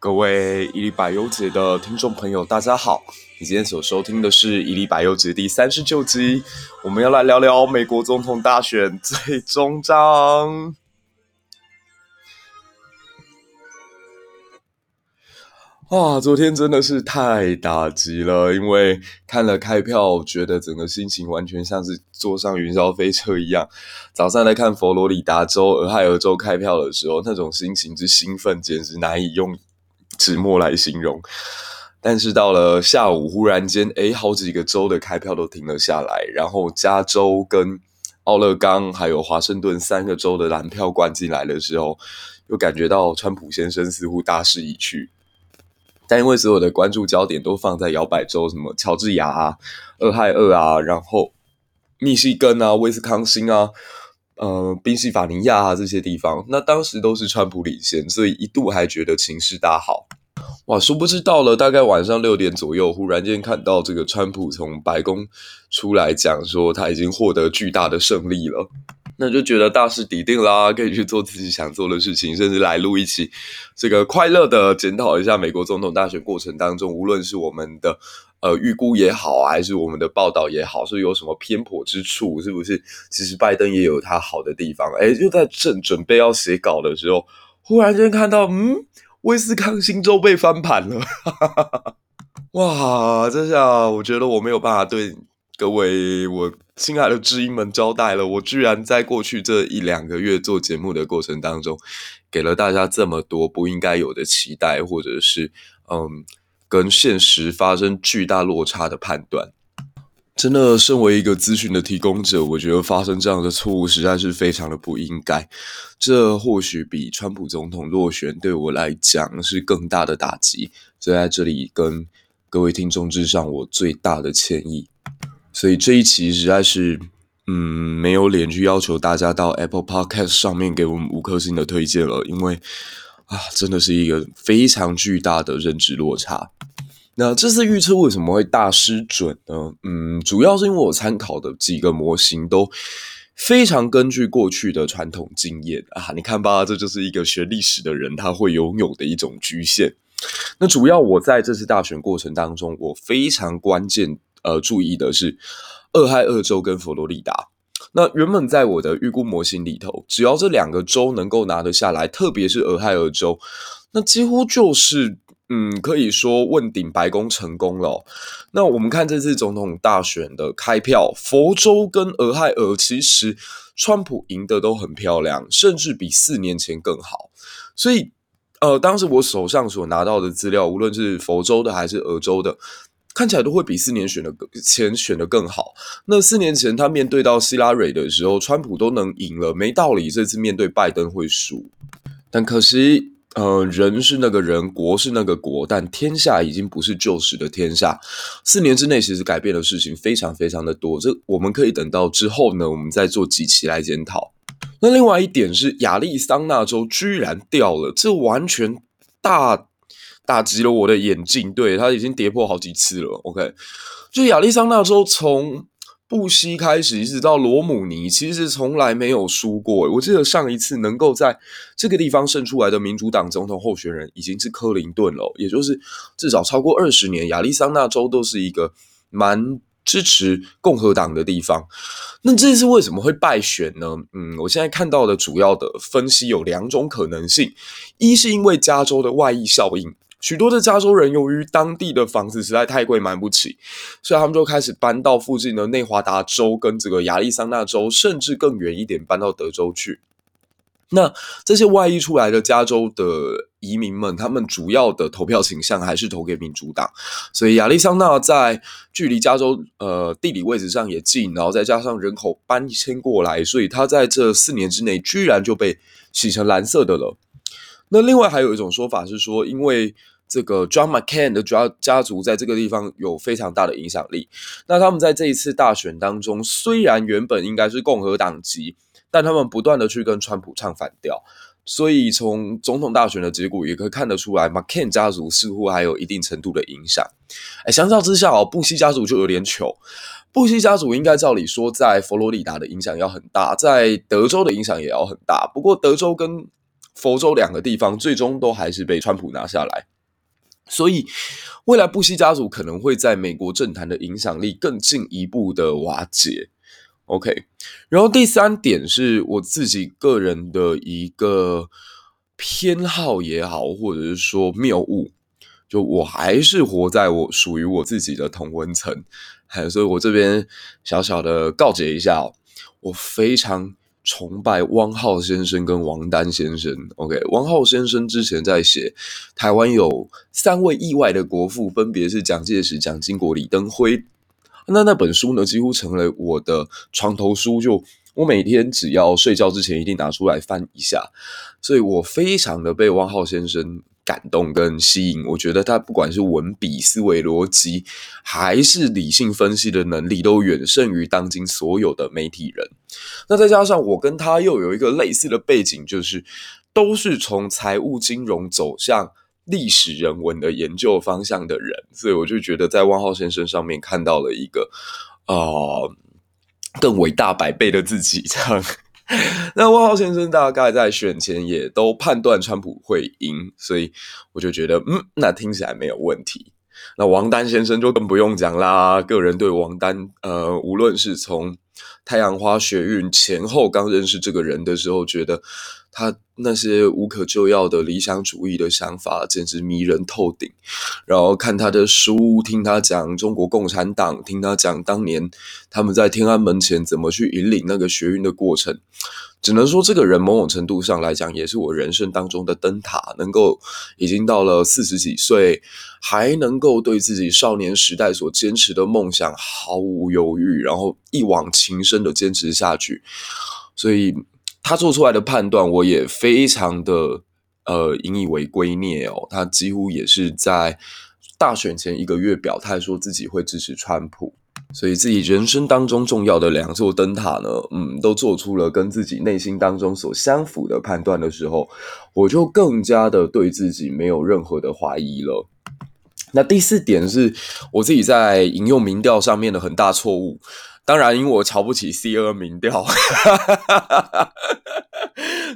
各位一历百忧解的听众朋友，大家好！你今天所收听的是一历百忧解第三十九集，我们要来聊聊美国总统大选最终章。哇，昨天真的是太打击了，因为看了开票，觉得整个心情完全像是坐上云霄飞车一样。早上来看佛罗里达州、俄亥俄州开票的时候，那种心情之兴奋，简直难以用纸墨来形容。但是到了下午，忽然间，诶，好几个州的开票都停了下来，然后加州跟奥勒冈还有华盛顿三个州的蓝票灌进来的时候，又感觉到川普先生似乎大势已去。但因为所有的关注焦点都放在摇摆州，什么乔治亚啊、俄亥俄啊，然后密西根啊、威斯康星啊、呃、宾夕法尼亚啊这些地方，那当时都是川普领先，所以一度还觉得情势大好。哇，殊不知到了大概晚上六点左右，忽然间看到这个川普从白宫出来讲说他已经获得巨大的胜利了。那就觉得大势已定啦，可以去做自己想做的事情，甚至来录一期这个快乐的检讨一下美国总统大选过程当中，无论是我们的呃预估也好，还是我们的报道也好，是有什么偏颇之处，是不是？其实拜登也有他好的地方。诶，就在正准备要写稿的时候，忽然间看到，嗯，威斯康星州被翻盘了，哇！这下我觉得我没有办法对。各位，我亲爱的知音们，交代了，我居然在过去这一两个月做节目的过程当中，给了大家这么多不应该有的期待，或者是嗯，跟现实发生巨大落差的判断。真的，身为一个资讯的提供者，我觉得发生这样的错误实在是非常的不应该。这或许比川普总统落选对我来讲是更大的打击，所以在这里跟各位听众致上我最大的歉意。所以这一期实在是，嗯，没有脸去要求大家到 Apple Podcast 上面给我们五颗星的推荐了，因为啊，真的是一个非常巨大的认知落差。那这次预测为什么会大失准呢？嗯，主要是因为我参考的几个模型都非常根据过去的传统经验啊，你看吧，这就是一个学历史的人他会拥有的一种局限。那主要我在这次大选过程当中，我非常关键。呃，注意的是，俄亥俄州跟佛罗里达。那原本在我的预估模型里头，只要这两个州能够拿得下来，特别是俄亥俄州，那几乎就是嗯，可以说问鼎白宫成功了。那我们看这次总统大选的开票，佛州跟俄亥俄，其实川普赢得都很漂亮，甚至比四年前更好。所以，呃，当时我手上所拿到的资料，无论是佛州的还是俄州的。看起来都会比四年选的前选的更好。那四年前他面对到希拉蕊的时候，川普都能赢了，没道理这次面对拜登会输。但可惜，呃，人是那个人，国是那个国，但天下已经不是旧时的天下。四年之内，其实改变的事情非常非常的多。这我们可以等到之后呢，我们再做几期来检讨。那另外一点是，亚利桑那州居然掉了，这完全大。打击了我的眼镜，对，他已经跌破好几次了。OK，就亚利桑那州从布希开始一直到罗姆尼，其实从来没有输过。我记得上一次能够在这个地方胜出来的民主党总统候选人已经是克林顿了，也就是至少超过二十年，亚利桑那州都是一个蛮支持共和党的地方。那这次为什么会败选呢？嗯，我现在看到的主要的分析有两种可能性：一是因为加州的外溢效应。许多的加州人由于当地的房子实在太贵，买不起，所以他们就开始搬到附近的内华达州跟这个亚利桑那州，甚至更远一点，搬到德州去。那这些外溢出来的加州的移民们，他们主要的投票倾向还是投给民主党。所以亚利桑那在距离加州呃地理位置上也近，然后再加上人口搬迁过来，所以他在这四年之内居然就被洗成蓝色的了。那另外还有一种说法是说，因为这个 John McCain 的家家族在这个地方有非常大的影响力，那他们在这一次大选当中，虽然原本应该是共和党籍，但他们不断的去跟川普唱反调，所以从总统大选的结果也可以看得出来，McCain 家族似乎还有一定程度的影响。哎，相较之下哦，布希家族就有点糗。布希家族应该照理说在佛罗里达的影响要很大，在德州的影响也要很大，不过德州跟佛州两个地方最终都还是被川普拿下来。所以未来布希家族可能会在美国政坛的影响力更进一步的瓦解。OK，然后第三点是我自己个人的一个偏好也好，或者是说谬误，就我还是活在我属于我自己的同温层，还 所以我这边小小的告诫一下哦，我非常崇拜汪浩先生跟王丹先生。OK，汪浩先生之前在写台湾有三位意外的国父，分别是蒋介石、蒋经国、李登辉。那那本书呢，几乎成了我的床头书，就我每天只要睡觉之前一定拿出来翻一下，所以我非常的被汪浩先生感动跟吸引。我觉得他不管是文笔、思维逻辑，还是理性分析的能力，都远胜于当今所有的媒体人。那再加上我跟他又有一个类似的背景，就是都是从财务金融走向。历史人文的研究方向的人，所以我就觉得在汪浩先生上面看到了一个啊、呃、更伟大百倍的自己。这样，那汪浩先生大概在选前也都判断川普会赢，所以我就觉得嗯，那听起来没有问题。那王丹先生就更不用讲啦，个人对王丹呃，无论是从太阳花学运前后刚认识这个人的时候，觉得。他那些无可救药的理想主义的想法，简直迷人透顶。然后看他的书，听他讲中国共产党，听他讲当年他们在天安门前怎么去引领那个学运的过程。只能说，这个人某种程度上来讲，也是我人生当中的灯塔。能够已经到了四十几岁，还能够对自己少年时代所坚持的梦想毫无犹豫，然后一往情深的坚持下去。所以。他做出来的判断，我也非常的呃引以为圭臬哦。他几乎也是在大选前一个月表态，说自己会支持川普，所以自己人生当中重要的两座灯塔呢，嗯，都做出了跟自己内心当中所相符的判断的时候，我就更加的对自己没有任何的怀疑了。那第四点是我自己在引用民调上面的很大错误。当然，因为我瞧不起 C N 民调，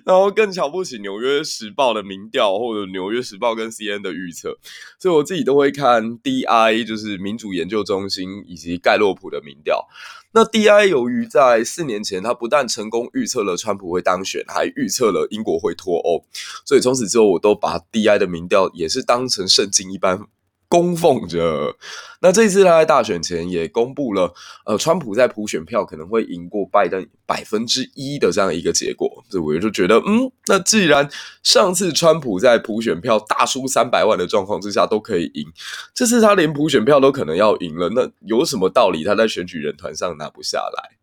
然后更瞧不起《纽约时报》的民调，或者《纽约时报》跟 C N 的预测，所以我自己都会看 DI，就是民主研究中心以及盖洛普的民调。那 DI 由于在四年前，他不但成功预测了川普会当选，还预测了英国会脱欧，所以从此之后，我都把 DI 的民调也是当成圣经一般。供奉着。那这次他在大选前也公布了，呃，川普在普选票可能会赢过拜登百分之一的这样一个结果。所以我就觉得，嗯，那既然上次川普在普选票大输三百万的状况之下都可以赢，这次他连普选票都可能要赢了，那有什么道理他在选举人团上拿不下来？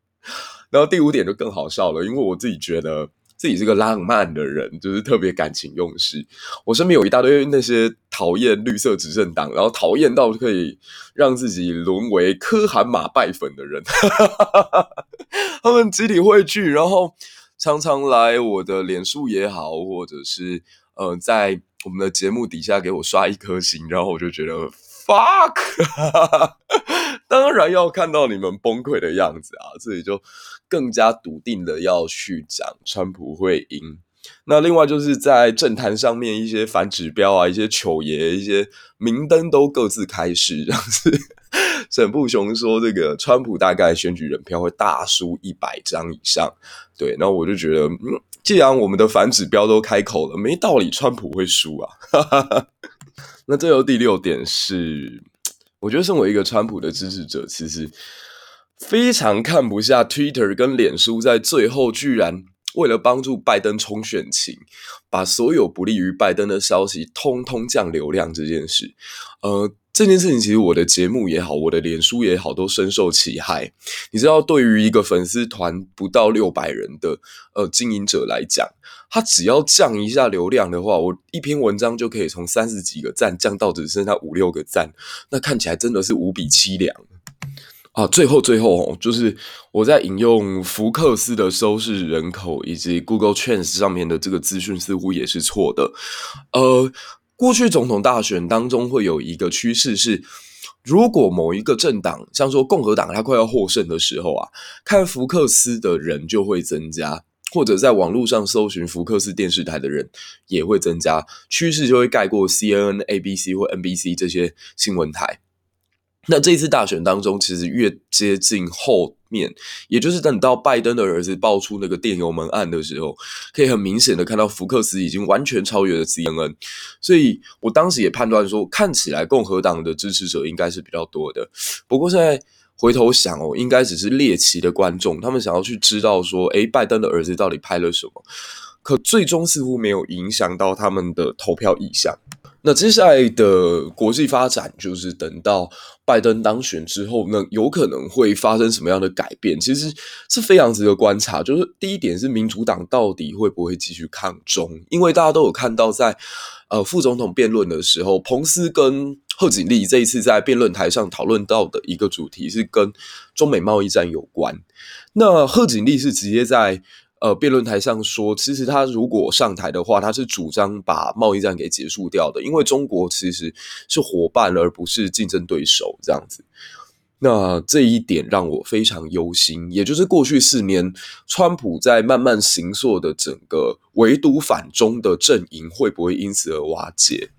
然后第五点就更好笑了，因为我自己觉得。自己是个浪漫的人，就是特别感情用事。我身边有一大堆那些讨厌绿色执政党，然后讨厌到可以让自己沦为柯韩马拜粉的人。他们集体汇聚，然后常常来我的脸书也好，或者是呃，在我们的节目底下给我刷一颗星，然后我就觉得 fuck。当然要看到你们崩溃的样子啊，所以就。更加笃定的要去讲川普会赢。那另外就是在政坛上面一些反指标啊，一些糗爷，一些明灯都各自开示，这样子沈富雄说，这个川普大概选举人票会大输一百张以上。对，那我就觉得，既然我们的反指标都开口了，没道理川普会输啊。那最后第六点是，我觉得身为一个川普的支持者，其实。非常看不下 Twitter 跟脸书在最后居然为了帮助拜登冲选情，把所有不利于拜登的消息通通降流量这件事。呃，这件事情其实我的节目也好，我的脸书也好，都深受其害。你知道，对于一个粉丝团不到六百人的呃经营者来讲，他只要降一下流量的话，我一篇文章就可以从三十几个赞降到只剩下五六个赞，那看起来真的是无比凄凉。啊，最后最后，就是我在引用福克斯的收视人口以及 Google Trends 上面的这个资讯，似乎也是错的。呃，过去总统大选当中会有一个趋势是，如果某一个政党，像说共和党，它快要获胜的时候啊，看福克斯的人就会增加。或者在网络上搜寻福克斯电视台的人也会增加，趋势就会盖过 CNN、ABC 或 NBC 这些新闻台。那这次大选当中，其实越接近后面，也就是等到拜登的儿子爆出那个电邮门案的时候，可以很明显的看到福克斯已经完全超越了 CNN。所以我当时也判断说，看起来共和党的支持者应该是比较多的。不过现在回头想哦，应该只是猎奇的观众，他们想要去知道说，诶，拜登的儿子到底拍了什么？可最终似乎没有影响到他们的投票意向。那接下来的国际发展，就是等到拜登当选之后，那有可能会发生什么样的改变？其实是非常值得观察。就是第一点是民主党到底会不会继续抗中？因为大家都有看到在，在呃副总统辩论的时候，彭斯跟贺锦丽这一次在辩论台上讨论到的一个主题是跟中美贸易战有关。那贺锦丽是直接在。呃，辩论台上说，其实他如果上台的话，他是主张把贸易战给结束掉的，因为中国其实是伙伴而不是竞争对手这样子。那这一点让我非常忧心，也就是过去四年，川普在慢慢形塑的整个围堵反中的阵营，会不会因此而瓦解？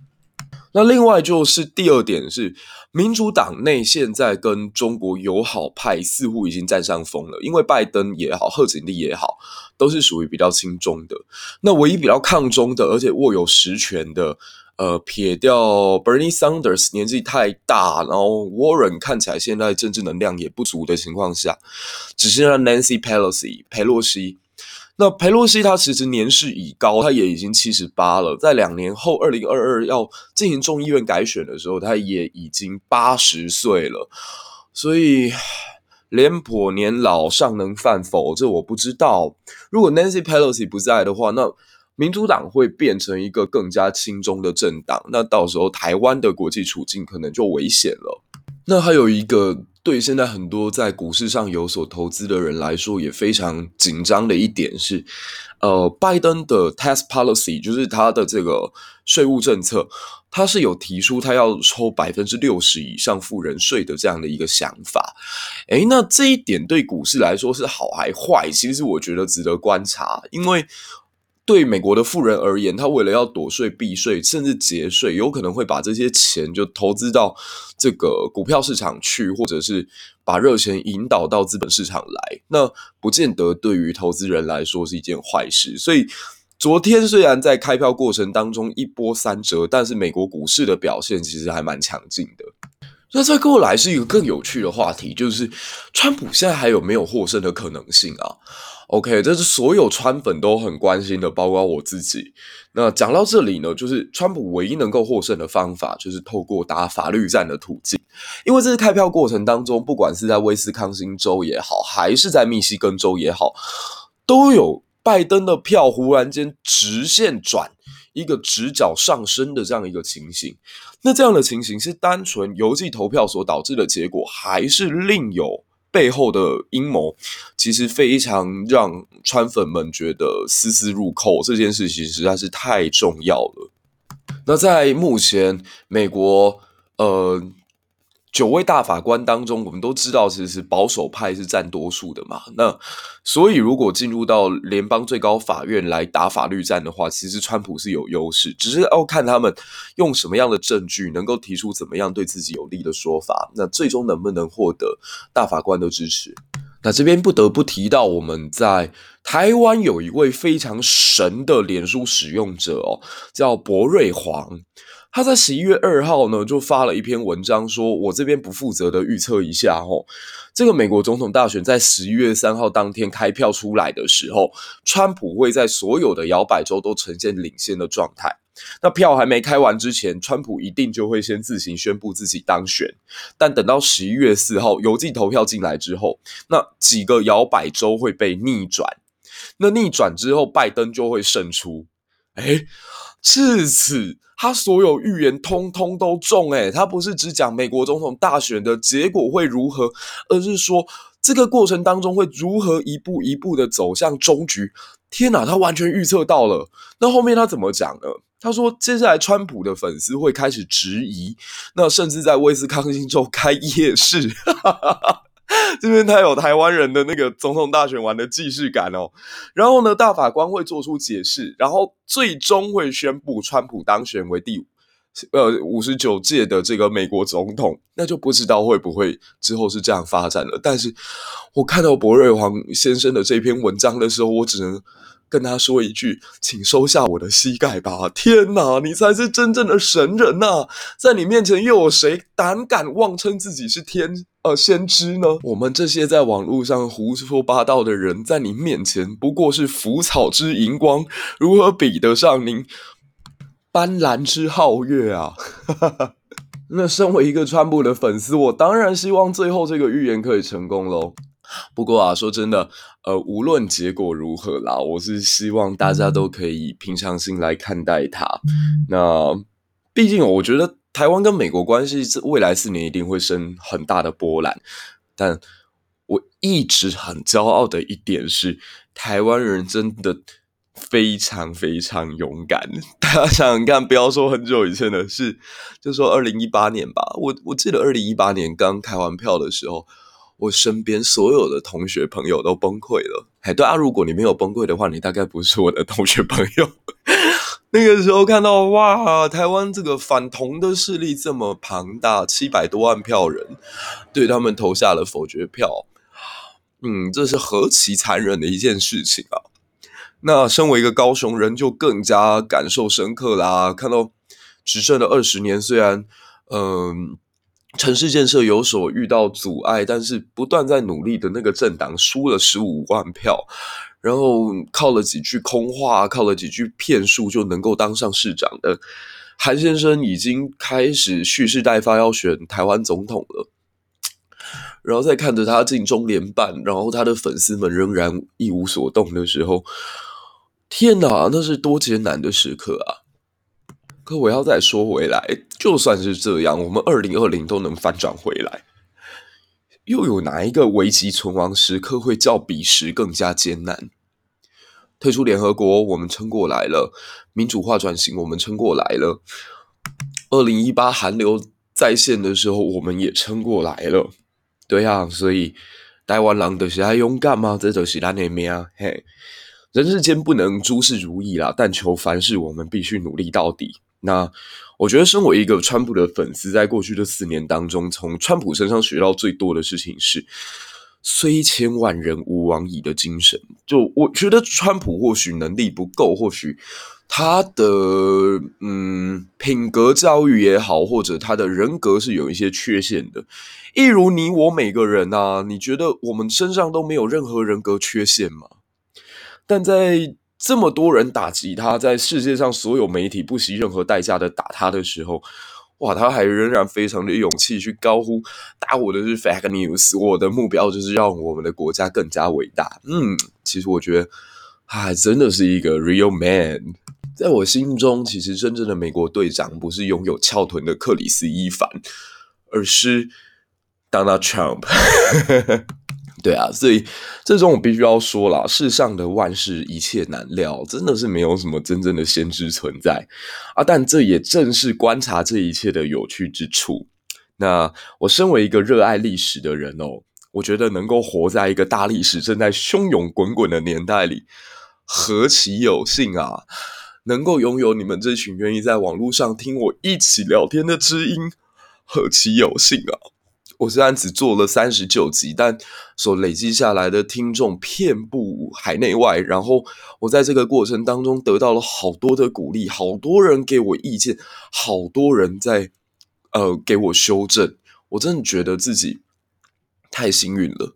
那另外就是第二点是，民主党内现在跟中国友好派似乎已经占上风了，因为拜登也好，贺锦丽也好，都是属于比较亲中的。那唯一比较抗中的，而且握有实权的，呃，撇掉 Bernie Sanders 年纪太大，然后 Warren 看起来现在政治能量也不足的情况下，只剩下 Nancy Pelosi 佩洛西。那裴洛西他其实年事已高，他也已经七十八了。在两年后，二零二二要进行众议院改选的时候，他也已经八十岁了。所以廉颇年老，尚能饭否？这我不知道。如果 Nancy Pelosi 不在的话，那民主党会变成一个更加亲中的政党。那到时候台湾的国际处境可能就危险了。那还有一个。对现在很多在股市上有所投资的人来说，也非常紧张的一点是，呃，拜登的 tax policy 就是他的这个税务政策，他是有提出他要抽百分之六十以上富人税的这样的一个想法。诶，那这一点对股市来说是好还坏？其实我觉得值得观察，因为。对美国的富人而言，他为了要躲税、避税，甚至节税，有可能会把这些钱就投资到这个股票市场去，或者是把热钱引导到资本市场来。那不见得对于投资人来说是一件坏事。所以昨天虽然在开票过程当中一波三折，但是美国股市的表现其实还蛮强劲的。那再过来是一个更有趣的话题，就是川普现在还有没有获胜的可能性啊？OK，这是所有川粉都很关心的，包括我自己。那讲到这里呢，就是川普唯一能够获胜的方法，就是透过打法律战的途径。因为这次开票过程当中，不管是在威斯康星州也好，还是在密西根州也好，都有拜登的票忽然间直线转一个直角上升的这样一个情形。那这样的情形是单纯邮寄投票所导致的结果，还是另有？背后的阴谋其实非常让川粉们觉得丝丝入扣，这件事情实在是太重要了。那在目前美国，呃。九位大法官当中，我们都知道，其实是保守派是占多数的嘛。那所以，如果进入到联邦最高法院来打法律战的话，其实川普是有优势，只是要看他们用什么样的证据，能够提出怎么样对自己有利的说法。那最终能不能获得大法官的支持？那这边不得不提到，我们在台湾有一位非常神的脸书使用者哦，叫博瑞煌。他在十一月二号呢，就发了一篇文章，说我这边不负责的预测一下，吼，这个美国总统大选在十一月三号当天开票出来的时候，川普会在所有的摇摆州都呈现领先的状态。那票还没开完之前，川普一定就会先自行宣布自己当选。但等到十一月四号邮寄投票进来之后，那几个摇摆州会被逆转，那逆转之后，拜登就会胜出。诶至此，他所有预言通通都中诶，他不是只讲美国总统大选的结果会如何，而是说这个过程当中会如何一步一步的走向终局。天哪，他完全预测到了。那后面他怎么讲呢？他说，接下来川普的粉丝会开始质疑，那甚至在威斯康星州开夜市。这边他有台湾人的那个总统大选完的既视感哦。然后呢，大法官会做出解释，然后最终会宣布川普当选为第五。呃，五十九届的这个美国总统，那就不知道会不会之后是这样发展了。但是我看到博瑞黄先生的这篇文章的时候，我只能跟他说一句：“请收下我的膝盖吧！”天哪，你才是真正的神人呐！在你面前又有谁胆敢妄称自己是天呃先知呢？我们这些在网络上胡说八道的人，在你面前不过是浮草之荧光，如何比得上您？斑斓之皓月啊！那身为一个川普的粉丝，我当然希望最后这个预言可以成功喽。不过啊，说真的，呃，无论结果如何啦，我是希望大家都可以平常心来看待它。那毕竟，我觉得台湾跟美国关系未来四年一定会生很大的波澜。但我一直很骄傲的一点是，台湾人真的。非常非常勇敢，大家想想看，不要说很久以前的事，就说二零一八年吧。我我记得二零一八年刚开完票的时候，我身边所有的同学朋友都崩溃了。哎，对啊，如果你没有崩溃的话，你大概不是我的同学朋友。那个时候看到哇，台湾这个反同的势力这么庞大，七百多万票人对他们投下了否决票，嗯，这是何其残忍的一件事情啊！那身为一个高雄人，就更加感受深刻啦。看到执政了二十年，虽然嗯、城市建设有所遇到阻碍，但是不断在努力的那个政党输了十五万票，然后靠了几句空话，靠了几句骗术就能够当上市长的韩先生，已经开始蓄势待发，要选台湾总统了。然后再看着他进中联办，然后他的粉丝们仍然一无所动的时候。天哪，那是多艰难的时刻啊！可我要再说回来，就算是这样，我们二零二零都能翻转回来，又有哪一个危急存亡时刻会较彼时更加艰难？退出联合国，我们撑过来了；民主化转型，我们撑过来了；二零一八韩流再现的时候，我们也撑过来了。对啊，所以台湾人的是爱勇敢吗，这就是咱的命！嘿。人世间不能诸事如意啦，但求凡事我们必须努力到底。那我觉得，身为一个川普的粉丝，在过去的四年当中，从川普身上学到最多的事情是“虽千万人，吾往矣”的精神。就我觉得，川普或许能力不够，或许他的嗯品格教育也好，或者他的人格是有一些缺陷的。一如你我每个人啊，你觉得我们身上都没有任何人格缺陷吗？但在这么多人打击他，在世界上所有媒体不惜任何代价的打他的时候，哇，他还仍然非常的勇气去高呼打我的是 fake news，我的目标就是让我们的国家更加伟大。嗯，其实我觉得他还真的是一个 real man。在我心中，其实真正的美国队长不是拥有翘臀的克里斯伊凡，而是 Donald Trump。对啊，所以这种我必须要说啦，世上的万事一切难料，真的是没有什么真正的先知存在啊！但这也正是观察这一切的有趣之处。那我身为一个热爱历史的人哦，我觉得能够活在一个大历史正在汹涌滚滚的年代里，何其有幸啊！能够拥有你们这群愿意在网络上听我一起聊天的知音，何其有幸啊！我虽然只做了三十九集，但所累积下来的听众遍布海内外。然后我在这个过程当中得到了好多的鼓励，好多人给我意见，好多人在呃给我修正。我真的觉得自己太幸运了。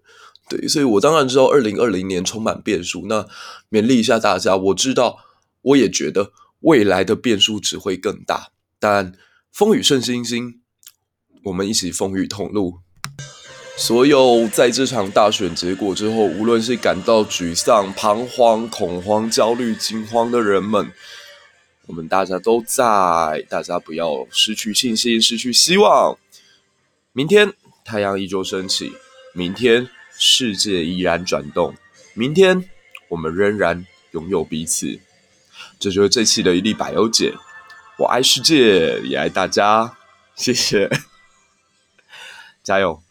对，所以我当然知道二零二零年充满变数。那勉励一下大家，我知道，我也觉得未来的变数只会更大。但风雨胜星星。我们一起风雨同路。所有在这场大选结果之后，无论是感到沮丧、彷徨、恐慌、焦虑、惊慌的人们，我们大家都在，大家不要失去信心、失去希望。明天太阳依旧升起，明天世界依然转动，明天我们仍然拥有彼此。这就是这期的一粒百忧解。我爱世界，也爱大家。谢谢。加油！